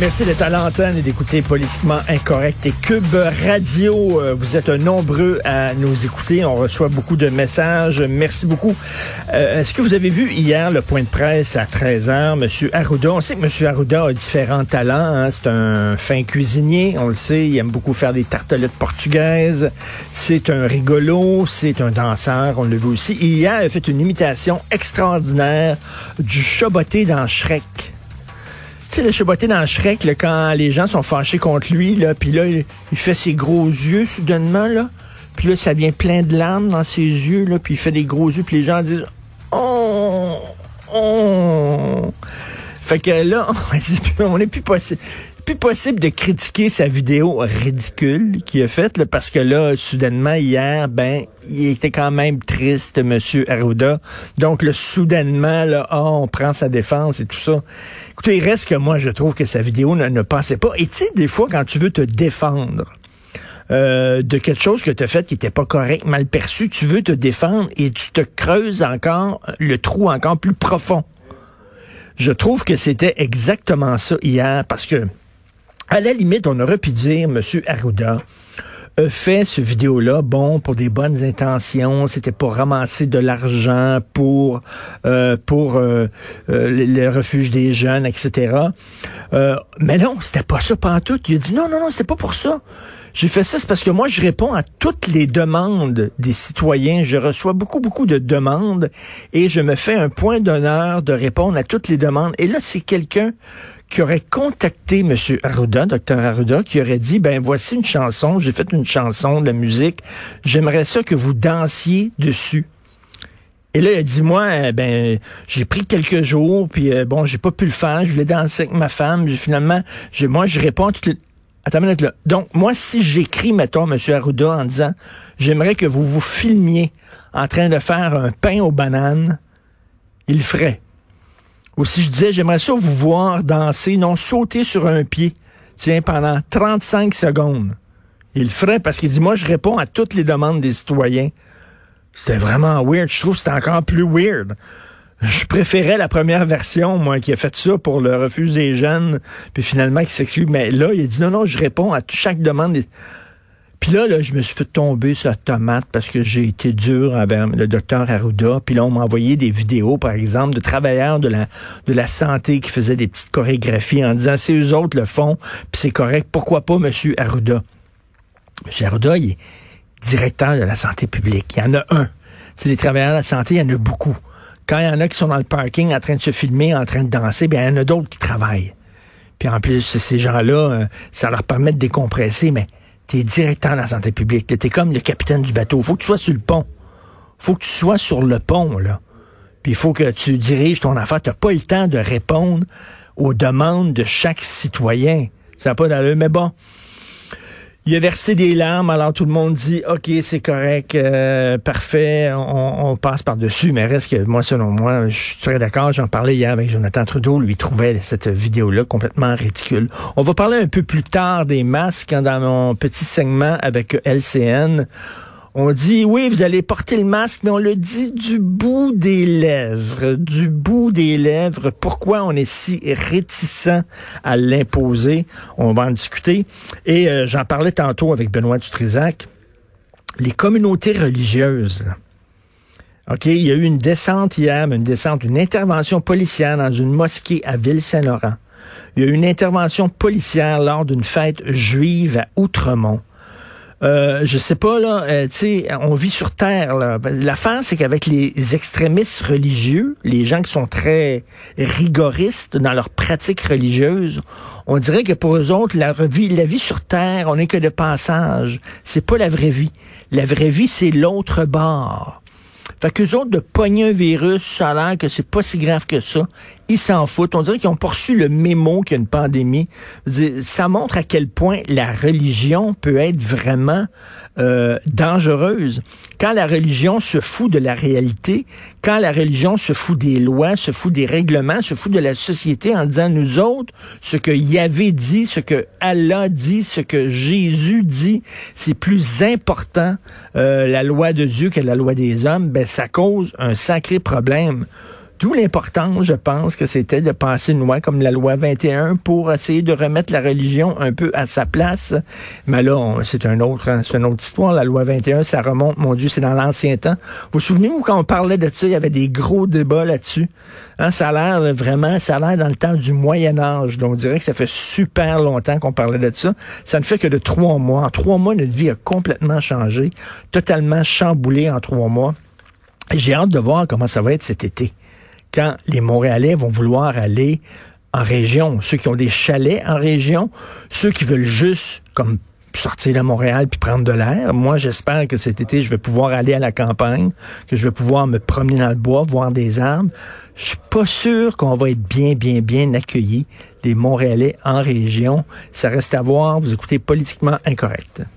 Merci d'être à l'antenne et d'écouter Politiquement Incorrect et Cube Radio. Euh, vous êtes nombreux à nous écouter. On reçoit beaucoup de messages. Merci beaucoup. Euh, Est-ce que vous avez vu hier le point de presse à 13h, Monsieur Arruda? On sait que Monsieur Arruda a différents talents. Hein. C'est un fin cuisinier, on le sait. Il aime beaucoup faire des tartelettes portugaises. C'est un rigolo. C'est un danseur, on le vu aussi. Hier, il a fait une imitation extraordinaire du chaboté dans Shrek. Le chaboté dans Shrek, quand les gens sont fâchés contre lui, là, puis là, il, il fait ses gros yeux soudainement, là. Puis là, ça vient plein de larmes dans ses yeux, là, puis il fait des gros yeux, puis les gens disent « Oh! Oh! » Fait que là, on n'est plus possible plus possible de critiquer sa vidéo ridicule qu'il a faite, parce que là, soudainement, hier, ben, il était quand même triste, Monsieur Arruda. Donc, le soudainement, là, oh, on prend sa défense et tout ça. Écoutez, il reste que moi, je trouve que sa vidéo ne, ne passait pas. Et tu sais, des fois, quand tu veux te défendre, euh, de quelque chose que tu as fait qui n'était pas correct, mal perçu, tu veux te défendre et tu te creuses encore le trou encore plus profond. Je trouve que c'était exactement ça hier parce que à la limite, on aurait pu dire, Monsieur Arruda, a fait ce vidéo-là, bon, pour des bonnes intentions, c'était pour ramasser de l'argent pour euh, pour euh, euh, le, refuge des jeunes, etc. Euh, mais non, c'était pas ça tout. Il a dit non, non, non, c'était pas pour ça. J'ai fait ça, c'est parce que moi, je réponds à toutes les demandes des citoyens. Je reçois beaucoup, beaucoup de demandes et je me fais un point d'honneur de répondre à toutes les demandes. Et là, c'est quelqu'un qui aurait contacté M. Arruda, Dr. Arruda, qui aurait dit, ben voici une chanson, j'ai fait une chanson de la musique, j'aimerais ça que vous dansiez dessus. Et là, il a dit, moi, euh, ben, j'ai pris quelques jours, puis euh, bon, j'ai pas pu le faire, je voulais danser avec ma femme, finalement, moi, je réponds toutes les... Attends une minute, là. Donc, moi, si j'écris, mettons, M. Arruda, en disant, j'aimerais que vous vous filmiez en train de faire un pain aux bananes, il le ferait. Ou si je disais, j'aimerais ça vous voir danser, non sauter sur un pied, tiens, pendant 35 secondes. Il le parce qu'il dit, moi, je réponds à toutes les demandes des citoyens. C'était vraiment weird. Je trouve que c'était encore plus weird. Je préférais la première version, moi, qui a fait ça pour le refuge des jeunes, puis finalement qui s'excuse. Mais là, il dit, non, non, je réponds à chaque demande. Puis là, là, je me suis fait tomber sur la tomate parce que j'ai été dur avec le docteur Arruda. Puis là, on m'a envoyé des vidéos, par exemple, de travailleurs de la, santé qui faisaient des petites chorégraphies en disant, c'est eux autres le font, puis c'est correct. Pourquoi pas Monsieur Arruda? Monsieur Arruda, il est directeur de la santé publique. Il y en a un. C'est les travailleurs de la santé, il y en a beaucoup. Quand il y en a qui sont dans le parking en train de se filmer, en train de danser, bien, il y en a d'autres qui travaillent. Puis en plus, ces gens-là, euh, ça leur permet de décompresser, mais T'es directeur de la santé publique. T'es comme le capitaine du bateau. Faut que tu sois sur le pont. Faut que tu sois sur le pont, là. Puis il faut que tu diriges ton affaire. T'as pas le temps de répondre aux demandes de chaque citoyen. Ça n'a pas d'allure. Mais bon, il a versé des larmes, alors tout le monde dit OK, c'est correct, euh, parfait, on, passe par-dessus, mais reste que moi, selon moi, je suis très d'accord, j'en parlais hier avec Jonathan Trudeau, lui trouvait cette vidéo-là complètement ridicule. On va parler un peu plus tard des masques hein, dans mon petit segment avec LCN. On dit, oui, vous allez porter le masque, mais on le dit du bout des lèvres, du bout des lèvres. Pourquoi on est si réticent à l'imposer? On va en discuter. Et euh, j'en parlais tantôt avec Benoît Dutrisac. Les communautés religieuses, OK, il y a eu une descente hier, une descente, une intervention policière dans une mosquée à Ville-Saint-Laurent. Il y a eu une intervention policière lors d'une fête juive à Outremont. Euh, je sais pas là, euh, tu sais, on vit sur terre là. L'affaire c'est qu'avec les extrémistes religieux, les gens qui sont très rigoristes dans leurs pratiques religieuses, on dirait que pour eux autres la vie, la vie sur terre, on n'est que de passage. C'est pas la vraie vie. La vraie vie c'est l'autre bord. Fait qu'eux autres, de pogner un virus, ça a l'air que c'est pas si grave que ça. Ils s'en foutent. On dirait qu'ils ont poursu le mémo qu'il y a une pandémie. Ça montre à quel point la religion peut être vraiment euh, dangereuse. Quand la religion se fout de la réalité, quand la religion se fout des lois, se fout des règlements, se fout de la société en disant nous autres, ce que Yahvé dit, ce que Allah dit, ce que Jésus dit, c'est plus important euh, la loi de Dieu que la loi des hommes, ben ça cause un sacré problème. D'où l'importance, je pense, que c'était de passer une loi comme la loi 21 pour essayer de remettre la religion un peu à sa place. Mais là, c'est un autre, hein, c'est une autre histoire. La loi 21, ça remonte, mon Dieu, c'est dans l'ancien temps. Vous vous souvenez-vous quand on parlait de ça, il y avait des gros débats là-dessus. Hein, ça a l'air vraiment, ça a l'air dans le temps du Moyen Âge. Donc, on dirait que ça fait super longtemps qu'on parlait de ça. Ça ne fait que de trois mois. En trois mois, notre vie a complètement changé, totalement chamboulé en trois mois. J'ai hâte de voir comment ça va être cet été quand les Montréalais vont vouloir aller en région, ceux qui ont des chalets en région, ceux qui veulent juste comme sortir de Montréal puis prendre de l'air. Moi, j'espère que cet été, je vais pouvoir aller à la campagne, que je vais pouvoir me promener dans le bois, voir des arbres. Je suis pas sûr qu'on va être bien, bien, bien accueillis, les Montréalais en région. Ça reste à voir. Vous écoutez politiquement incorrect.